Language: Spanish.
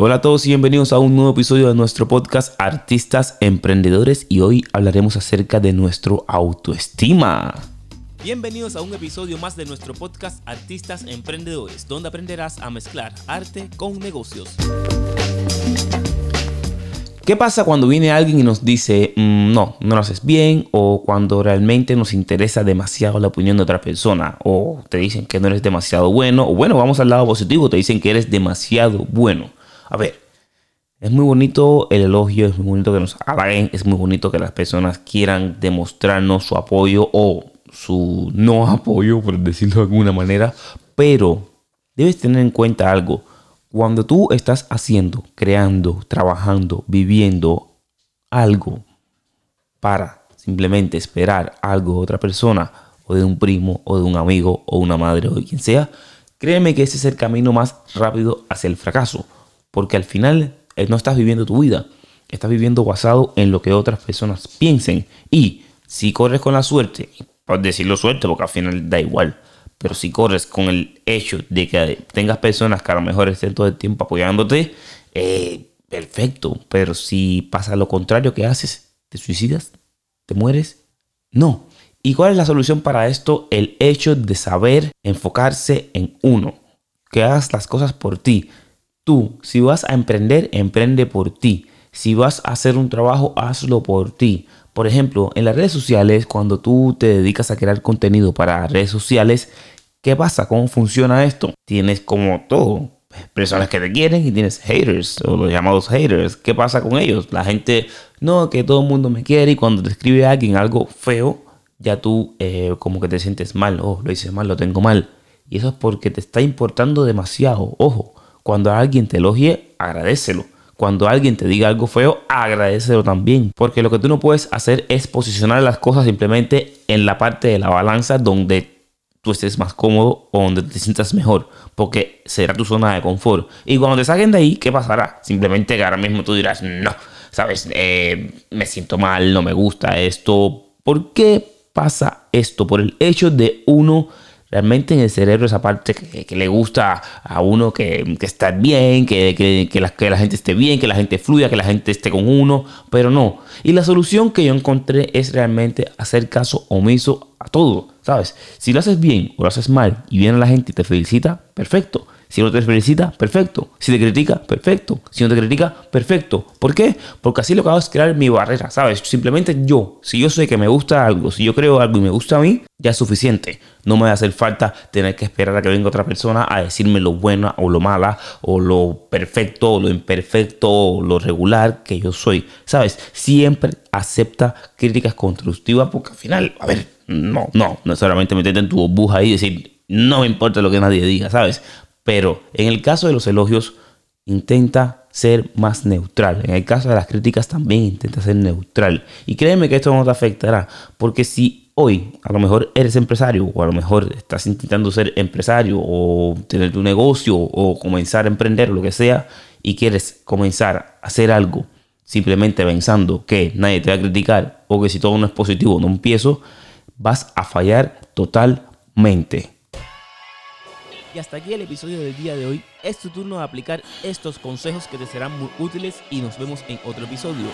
Hola a todos y bienvenidos a un nuevo episodio de nuestro podcast Artistas Emprendedores y hoy hablaremos acerca de nuestro autoestima. Bienvenidos a un episodio más de nuestro podcast Artistas Emprendedores, donde aprenderás a mezclar arte con negocios. ¿Qué pasa cuando viene alguien y nos dice, mm, no, no lo haces bien? O cuando realmente nos interesa demasiado la opinión de otra persona. O te dicen que no eres demasiado bueno. O bueno, vamos al lado positivo, te dicen que eres demasiado bueno. A ver, es muy bonito el elogio, es muy bonito que nos halaguen, es muy bonito que las personas quieran demostrarnos su apoyo o su no apoyo, por decirlo de alguna manera. Pero debes tener en cuenta algo cuando tú estás haciendo, creando, trabajando, viviendo algo para simplemente esperar algo de otra persona, o de un primo, o de un amigo, o una madre, o de quien sea, créeme que ese es el camino más rápido hacia el fracaso. Porque al final eh, no estás viviendo tu vida, estás viviendo basado en lo que otras personas piensen. Y si corres con la suerte, por decirlo suerte, porque al final da igual, pero si corres con el hecho de que tengas personas que a lo mejor estén todo el tiempo apoyándote, eh, perfecto. Pero si pasa lo contrario, ¿qué haces? ¿Te suicidas? ¿Te mueres? No. ¿Y cuál es la solución para esto? El hecho de saber enfocarse en uno. Que hagas las cosas por ti. Tú, si vas a emprender, emprende por ti. Si vas a hacer un trabajo, hazlo por ti. Por ejemplo, en las redes sociales, cuando tú te dedicas a crear contenido para redes sociales, ¿qué pasa? ¿Cómo funciona esto? Tienes como todo. Personas que te quieren y tienes haters o los llamados haters. ¿Qué pasa con ellos? La gente, no, que todo el mundo me quiere y cuando te escribe a alguien algo feo, ya tú eh, como que te sientes mal. Oh, lo hice mal, lo tengo mal. Y eso es porque te está importando demasiado. Ojo, cuando alguien te elogie, agradecelo cuando alguien te diga algo feo, agradecelo también. Porque lo que tú no puedes hacer es posicionar las cosas simplemente en la parte de la balanza donde tú estés más cómodo o donde te sientas mejor. Porque será tu zona de confort. Y cuando te saquen de ahí, ¿qué pasará? Simplemente que ahora mismo tú dirás, no, sabes, eh, me siento mal, no me gusta esto. ¿Por qué pasa esto? Por el hecho de uno realmente en el cerebro esa parte que, le gusta a uno que, que bien, que, que, la, que la gente esté bien, que la gente fluya, que la gente esté con uno, pero no. Y la solución que yo encontré es realmente hacer caso omiso a todo, ¿sabes? Si lo haces bien o lo haces mal y viene la gente y te felicita, perfecto. Si no te felicita, perfecto. Si te critica, perfecto. Si no te critica, perfecto. ¿Por qué? Porque así lo que hago es crear mi barrera, ¿sabes? Simplemente yo, si yo sé que me gusta algo, si yo creo algo y me gusta a mí, ya es suficiente. No me va a hacer falta tener que esperar a que venga otra persona a decirme lo buena o lo mala, o lo perfecto o lo imperfecto o lo regular que yo soy. ¿Sabes? Siempre acepta críticas constructivas porque al final, a ver, no, no, no solamente meterte en tu burbuja y decir, no me importa lo que nadie diga, ¿sabes? Pero en el caso de los elogios, intenta ser más neutral. En el caso de las críticas también intenta ser neutral. Y créeme que esto no te afectará. Porque si hoy a lo mejor eres empresario o a lo mejor estás intentando ser empresario o tener tu negocio o comenzar a emprender lo que sea y quieres comenzar a hacer algo simplemente pensando que nadie te va a criticar o que si todo no es positivo no empiezo, vas a fallar totalmente. Y hasta aquí el episodio del día de hoy. Es tu turno de aplicar estos consejos que te serán muy útiles y nos vemos en otro episodio.